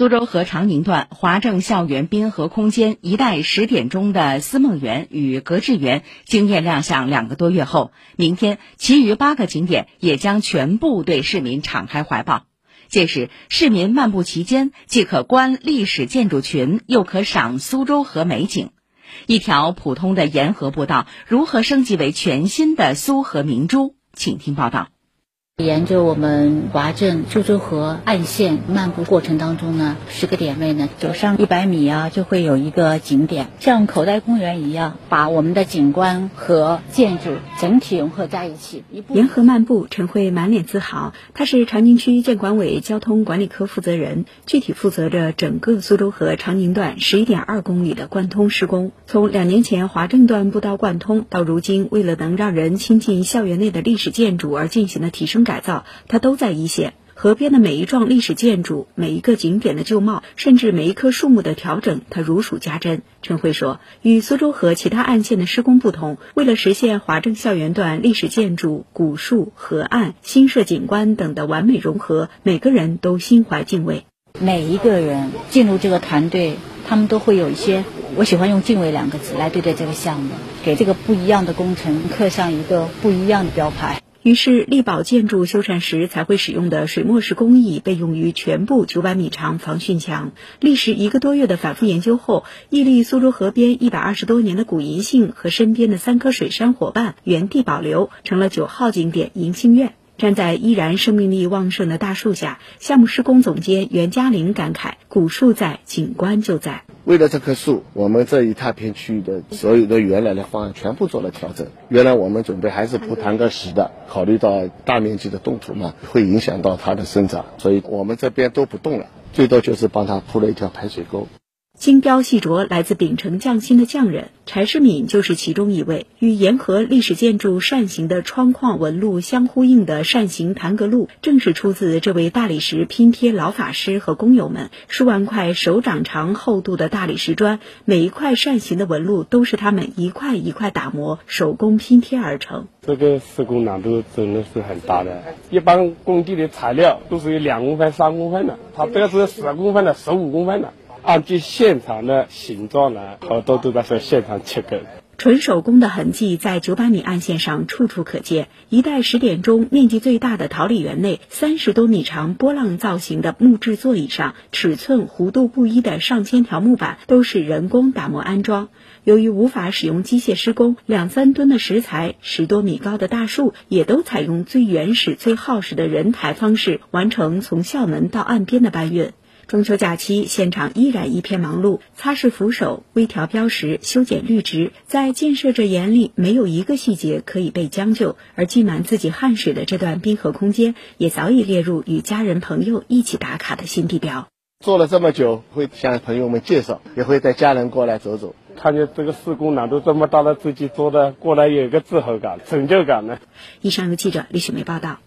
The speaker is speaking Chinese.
苏州河长宁段华正校园滨河空间一带十点钟的思梦园与格致园惊艳亮相两个多月后，明天其余八个景点也将全部对市民敞开怀抱。届时，市民漫步其间，既可观历史建筑群，又可赏苏州河美景。一条普通的沿河步道如何升级为全新的苏河明珠？请听报道。沿着我们华镇苏州河岸线漫步过程当中呢，十个点位呢，走上一百米啊，就会有一个景点，像口袋公园一样，把我们的景观和建筑整体融合在一起。沿河漫步，陈慧满脸自豪。他是长宁区建管委交通管理科负责人，具体负责着整个苏州河长宁段十一点二公里的贯通施工。从两年前华政段步道贯通，到如今为了能让人亲近校园内的历史建筑而进行的提升。改造，它都在一线。河边的每一幢历史建筑，每一个景点的旧貌，甚至每一棵树木的调整，他如数家珍。陈辉说：“与苏州河其他岸线的施工不同，为了实现华正校园段历史建筑、古树、河岸、新设景观等的完美融合，每个人都心怀敬畏。每一个人进入这个团队，他们都会有一些，我喜欢用‘敬畏’两个字来对待这个项目，给这个不一样的工程刻上一个不一样的标牌。”于是，力保建筑修缮时才会使用的水墨式工艺被用于全部九百米长防汛墙。历时一个多月的反复研究后，屹立苏州河边一百二十多年的古银杏和身边的三棵水杉伙伴原地保留，成了九号景点银杏院。站在依然生命力旺盛的大树下，项目施工总监袁嘉玲感慨：“古树在，景观就在。”为了这棵树，我们这一大片区域的所有的原来的方案全部做了调整。原来我们准备还是铺弹格石的，考虑到大面积的冻土嘛，会影响到它的生长，所以我们这边都不动了，最多就是帮它铺了一条排水沟。精雕细琢来自秉承匠心的匠人柴世敏就是其中一位。与沿河历史建筑扇形的窗框纹路相呼应的扇形弹格路，正是出自这位大理石拼贴老法师和工友们。数万块手掌长厚度的大理石砖，每一块扇形的纹路都是他们一块一块打磨、手工拼贴而成。这个施工难度真的是很大的。一般工地的材料都是有两公分、三公分的，它这个是十公分的、十五公分的。按据现场的形状来，好多都在说现场切割。纯手工的痕迹在九百米岸线上处处可见。一带十点钟面积最大的桃李园内，三十多米长波浪造型的木质座椅上，尺寸弧度不一的上千条木板都是人工打磨安装。由于无法使用机械施工，两三吨的石材、十多米高的大树，也都采用最原始、最耗时的人抬方式完成从校门到岸边的搬运。中秋假期，现场依然一片忙碌，擦拭扶手、微调标识、修剪绿植，在建设者眼里，没有一个细节可以被将就。而浸满自己汗水的这段滨河空间，也早已列入与家人朋友一起打卡的新地标。做了这么久，会向朋友们介绍，也会带家人过来走走，看见这个施工难度这么大的，自己做的过来有一个自豪感、成就感呢。以上由记者李雪梅报道。